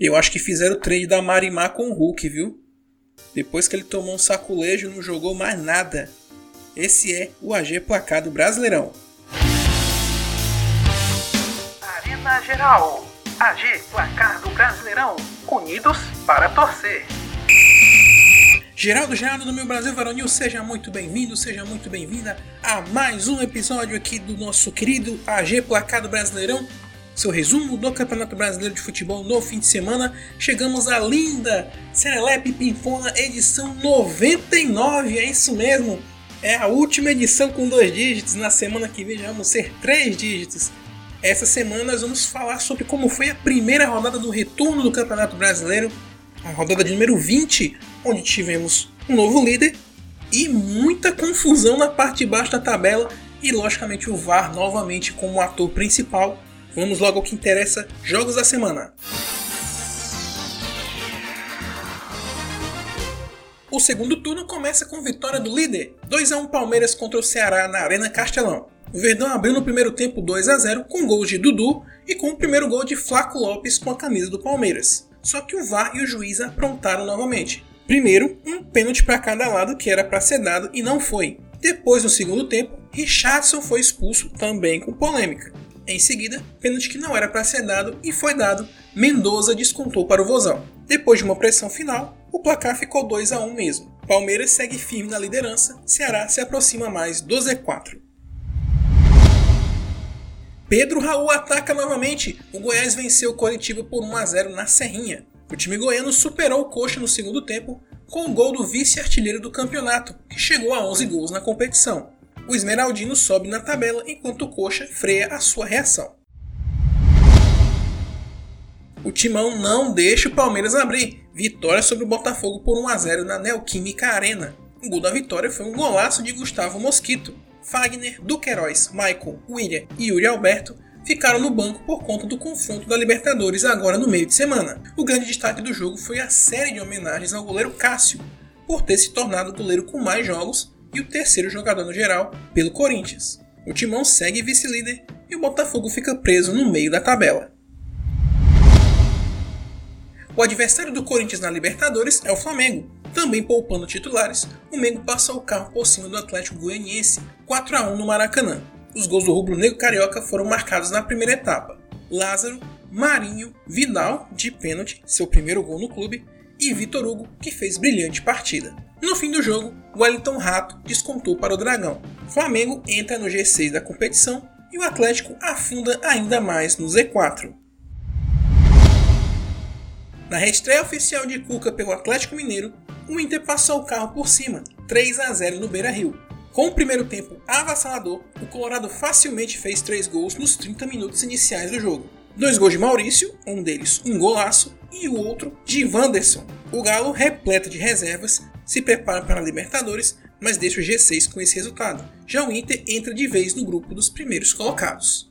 Eu acho que fizeram o trade da Marimar com o Hulk, viu? Depois que ele tomou um saculejo, não jogou mais nada. Esse é o AG Placado Brasileirão. Arena Geral. AG Placar do Brasileirão. Unidos para torcer. Geraldo Geraldo do meu Brasil Varonil, seja muito bem-vindo, seja muito bem-vinda a mais um episódio aqui do nosso querido AG Placado Brasileirão seu resumo do Campeonato Brasileiro de Futebol no fim de semana, chegamos à linda Serelepe Pimpona edição 99, é isso mesmo. É a última edição com dois dígitos, na semana que vem já vamos ser três dígitos. Essa semana nós vamos falar sobre como foi a primeira rodada do retorno do Campeonato Brasileiro, a rodada de número 20, onde tivemos um novo líder e muita confusão na parte de baixo da tabela. E logicamente o VAR novamente como ator principal Vamos logo ao que interessa: jogos da semana. O segundo turno começa com vitória do líder, 2 a 1 Palmeiras contra o Ceará na Arena Castelão. O Verdão abriu no primeiro tempo 2 a 0 com gols de Dudu e com o primeiro gol de Flaco Lopes com a camisa do Palmeiras. Só que o VAR e o juiz aprontaram novamente. Primeiro, um pênalti para cada lado que era para ser dado e não foi. Depois, no segundo tempo, Richardson foi expulso também com polêmica. Em seguida, pênalti que não era para ser dado e foi dado, Mendoza descontou para o Vozão. Depois de uma pressão final, o placar ficou 2 a 1 mesmo. Palmeiras segue firme na liderança, Ceará se aproxima mais do Z4. Pedro Raul ataca novamente. O Goiás venceu o Coritiba por 1 a 0 na Serrinha. O time goiano superou o Coxa no segundo tempo com o gol do vice-artilheiro do campeonato, que chegou a 11 gols na competição o Esmeraldino sobe na tabela enquanto o Coxa freia a sua reação. O Timão não deixa o Palmeiras abrir. Vitória sobre o Botafogo por 1 a 0 na Neoquímica Arena. O gol da vitória foi um golaço de Gustavo Mosquito. Fagner, Duqueiroz, Michael, William e Yuri Alberto ficaram no banco por conta do confronto da Libertadores agora no meio de semana. O grande destaque do jogo foi a série de homenagens ao goleiro Cássio, por ter se tornado o goleiro com mais jogos e o terceiro jogador no geral pelo Corinthians. O Timão segue vice-líder e o Botafogo fica preso no meio da tabela. O adversário do Corinthians na Libertadores é o Flamengo. Também poupando titulares, o Mengo passou o carro por cima do Atlético Goianiense 4 a 1 no Maracanã. Os gols do rubro-negro carioca foram marcados na primeira etapa. Lázaro, Marinho, Vidal, de pênalti, seu primeiro gol no clube, e Vitor Hugo, que fez brilhante partida. No fim do jogo, Wellington Rato descontou para o Dragão. Flamengo entra no G6 da competição e o Atlético afunda ainda mais no Z4. Na reestreia oficial de Cuca pelo Atlético Mineiro, o Inter passou o carro por cima, 3 a 0 no Beira-Rio. Com o primeiro tempo avassalador, o Colorado facilmente fez três gols nos 30 minutos iniciais do jogo. Dois gols de Maurício, um deles um golaço, e o outro de Wanderson. O Galo, repleto de reservas, se prepara para a Libertadores, mas deixa o G6 com esse resultado. Já o Inter entra de vez no grupo dos primeiros colocados.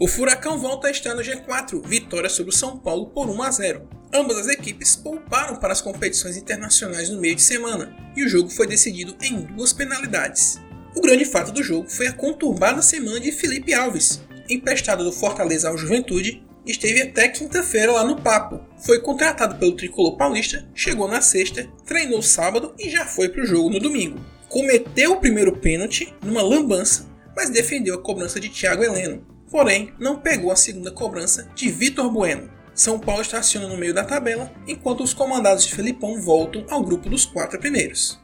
O Furacão volta a estar no G4, vitória sobre o São Paulo por 1 a 0. Ambas as equipes pouparam para as competições internacionais no meio de semana, e o jogo foi decidido em duas penalidades. O grande fato do jogo foi a conturbada semana de Felipe Alves, emprestado do Fortaleza ao Juventude esteve até quinta-feira lá no Papo. Foi contratado pelo tricolor paulista, chegou na sexta, treinou sábado e já foi para o jogo no domingo. Cometeu o primeiro pênalti numa lambança, mas defendeu a cobrança de Thiago Heleno. Porém, não pegou a segunda cobrança de Vitor Bueno. São Paulo estaciona no meio da tabela, enquanto os comandados de Felipão voltam ao grupo dos quatro primeiros.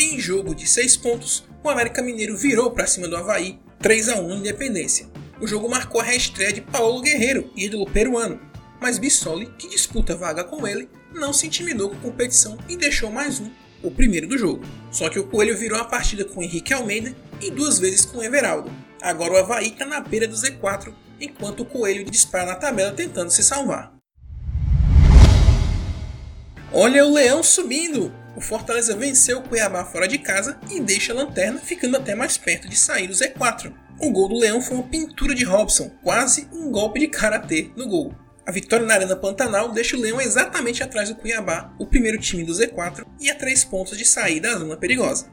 Em jogo de seis pontos, o América Mineiro virou para cima do Havaí 3 a 1 Independência o jogo marcou a reestreia de Paulo Guerreiro, ídolo peruano, mas Bissoli, que disputa vaga com ele, não se intimidou com a competição e deixou mais um, o primeiro do jogo. Só que o Coelho virou a partida com Henrique Almeida e duas vezes com Everaldo. Agora o Havaí está na beira do Z4 enquanto o Coelho dispara na tabela tentando se salvar. Olha o Leão subindo! O Fortaleza venceu o Cuiabá fora de casa e deixa a lanterna ficando até mais perto de sair do Z4. O gol do Leão foi uma pintura de Robson, quase um golpe de karatê no gol. A vitória na Arena Pantanal deixa o Leão exatamente atrás do Cuiabá, o primeiro time do Z4, e a três pontos de sair da zona perigosa.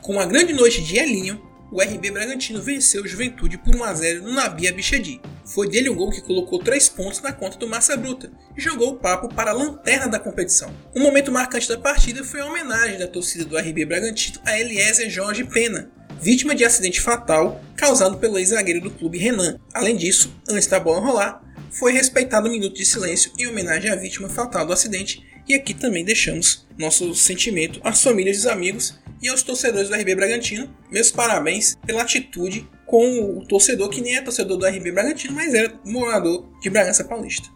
Com uma grande noite de Elinho, o RB Bragantino venceu o Juventude por 1 a 0 no Nabi Abichedi. Foi dele o gol que colocou 3 pontos na conta do Massa Bruta e jogou o papo para a lanterna da competição. Um momento marcante da partida foi a homenagem da torcida do RB Bragantino a Eliezer Jorge Pena, vítima de acidente fatal causado pelo ex-zagueiro do clube Renan. Além disso, antes da bola rolar, foi respeitado um minuto de silêncio em homenagem à vítima fatal do acidente e aqui também deixamos nosso sentimento às famílias e os amigos e aos torcedores do RB Bragantino. Meus parabéns pela atitude com o torcedor que nem é torcedor do RB Bragantino, mas era morador de Bragança Paulista.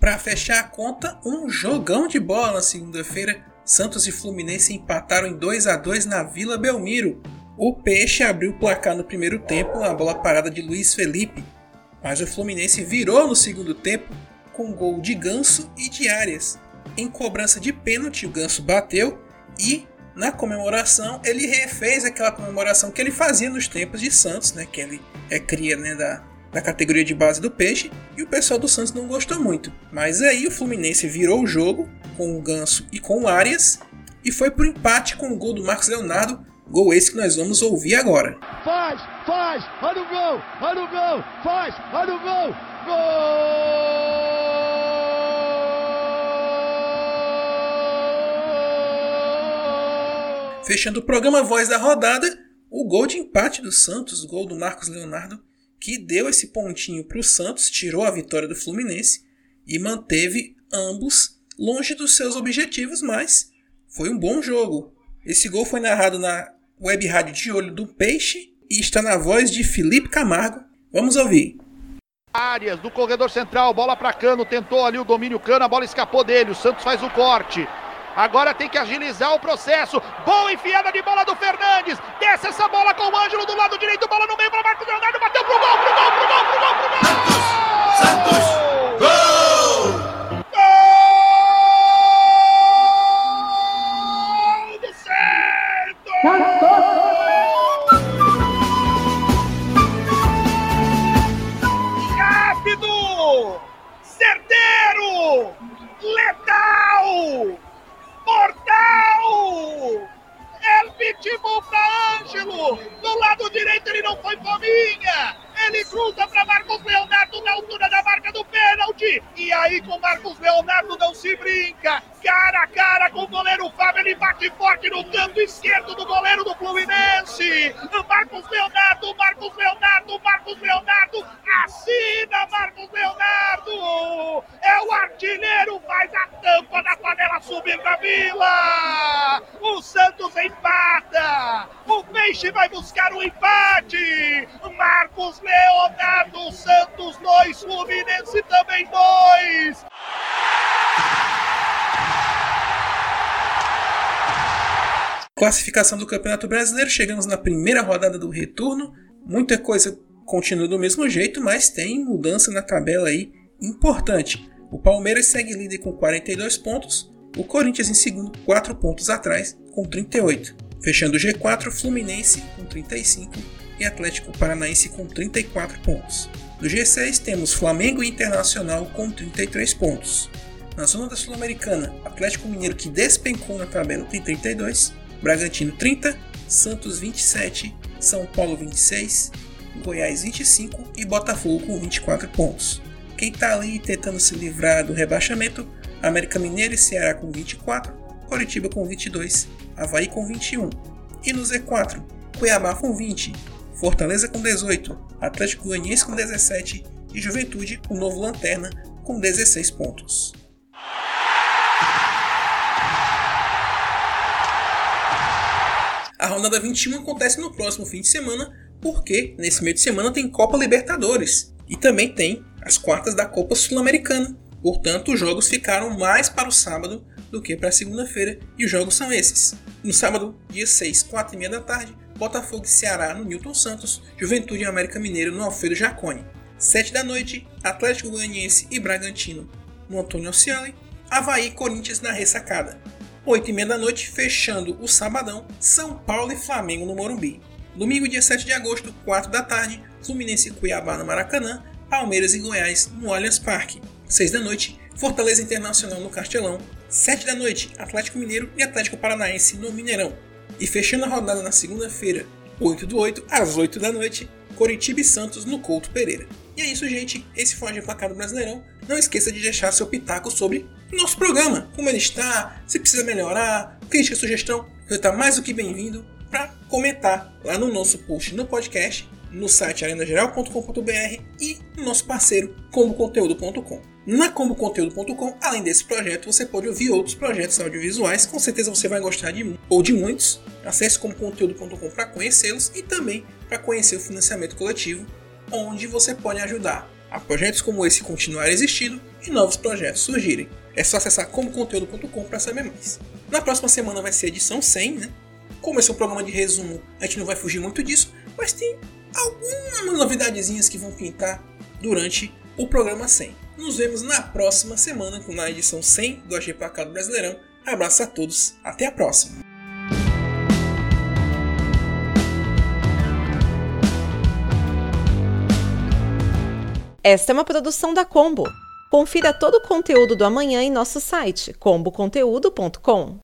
Para fechar a conta, um jogão de bola na segunda-feira. Santos e Fluminense empataram em 2 a 2 na Vila Belmiro. O Peixe abriu o placar no primeiro tempo, a bola parada de Luiz Felipe, mas o Fluminense virou no segundo tempo com gol de Ganso e de Arias. Em cobrança de pênalti, o Ganso bateu e na comemoração ele refez aquela comemoração que ele fazia nos tempos de Santos, né, que ele é cria né, da, da categoria de base do Peixe, e o pessoal do Santos não gostou muito. Mas aí o Fluminense virou o jogo com o Ganso e com o Arias e foi por empate com o gol do Marcos Leonardo, gol esse que nós vamos ouvir agora. Faz, faz, olha o gol, olha o gol, faz, olha o gol, gol! Fechando o programa Voz da Rodada, o gol de empate do Santos, o gol do Marcos Leonardo, que deu esse pontinho para o Santos, tirou a vitória do Fluminense e manteve ambos longe dos seus objetivos, mas foi um bom jogo. Esse gol foi narrado na web rádio de olho do Peixe e está na voz de Felipe Camargo. Vamos ouvir. Áreas do corredor central, bola para Cano, tentou ali o domínio Cano, a bola escapou dele, o Santos faz o corte. Agora tem que agilizar o processo. Boa enfiada de bola do Fernandes. Desce essa bola com o Ângelo do lado direito. Bola no meio para Marcos Leonardo. Bateu pro gol, pro gol, pro gol, pro gol, pro gol. Santos! Santos! Aí com Marcos Leonardo não se brinca! Cara a cara com o goleiro Fábio, ele bate forte no canto esquerdo do goleiro do Fluminense! Marcos Leonardo, Marcos Leonardo, Marcos Leonardo! Assina Marcos Leonardo! É o artilheiro, faz a tampa da panela subir pra Vila! O Santos empata! Peixe vai buscar o empate! Marcos Leonardo, Santos 2, Fluminense também 2! Classificação do Campeonato Brasileiro, chegamos na primeira rodada do retorno. Muita coisa continua do mesmo jeito, mas tem mudança na tabela aí importante. O Palmeiras segue líder com 42 pontos, o Corinthians em segundo, 4 pontos atrás, com 38. Fechando o G4, Fluminense com 35 e Atlético Paranaense com 34 pontos. No G6 temos Flamengo e Internacional com 33 pontos. Na zona da Sul-Americana, Atlético Mineiro que despencou na tabela tem 32, Bragantino 30, Santos 27, São Paulo 26, Goiás 25 e Botafogo com 24 pontos. Quem está ali tentando se livrar do rebaixamento, América Mineiro e Ceará com 24, Coritiba com 22, Havaí com 21. E no Z4, Cuiabá com 20, Fortaleza com 18, Atlético Goianiense com 17 e Juventude, o novo lanterna, com 16 pontos. A rodada 21 acontece no próximo fim de semana, porque nesse meio de semana tem Copa Libertadores e também tem as quartas da Copa Sul-Americana. Portanto, os jogos ficaram mais para o sábado do que para segunda-feira, e os jogos são esses. No sábado, dia 6, 4 e meia da tarde, Botafogo e Ceará no Newton Santos, Juventude e América Mineiro no Alfredo Jacone. 7 da noite, Atlético Goianiense e Bragantino no Antônio Alciali, Havaí e Corinthians na Ressacada. 8 e meia da noite, fechando o sabadão, São Paulo e Flamengo no Morumbi. Domingo, dia 7 de agosto, 4 da tarde, Fluminense e Cuiabá no Maracanã, Palmeiras e Goiás no Allianz Parque. 6 da noite, Fortaleza Internacional no Castelão. 7 da noite, Atlético Mineiro e Atlético Paranaense no Mineirão. E fechando a rodada na segunda-feira, 8 do 8, às 8 da noite, Coritiba e Santos no Couto Pereira. E é isso, gente. Esse foi o de Placado Brasileirão. Não esqueça de deixar seu pitaco sobre nosso programa, como ele está, se precisa melhorar, crítica, sugestão. Você está mais do que bem-vindo para comentar lá no nosso post no podcast, no site arenageral.com.br e no nosso parceiro comboconteúdo.com. Na comboconteúdo.com, além desse projeto, você pode ouvir outros projetos audiovisuais, com certeza você vai gostar de ou de muitos. Acesse comboconteúdo.com para conhecê-los e também para conhecer o financiamento coletivo, onde você pode ajudar a projetos como esse continuar existindo e novos projetos surgirem. É só acessar comboconteúdo.com para saber mais. Na próxima semana vai ser edição 100, né? Como esse é um programa de resumo, a gente não vai fugir muito disso, mas tem algumas novidadezinhas que vão pintar durante o programa 100. Nos vemos na próxima semana com a edição 100 do AG Placado Brasileirão. Abraço a todos, até a próxima! Esta é uma produção da Combo. Confira todo o conteúdo do amanhã em nosso site comboconteúdo.com.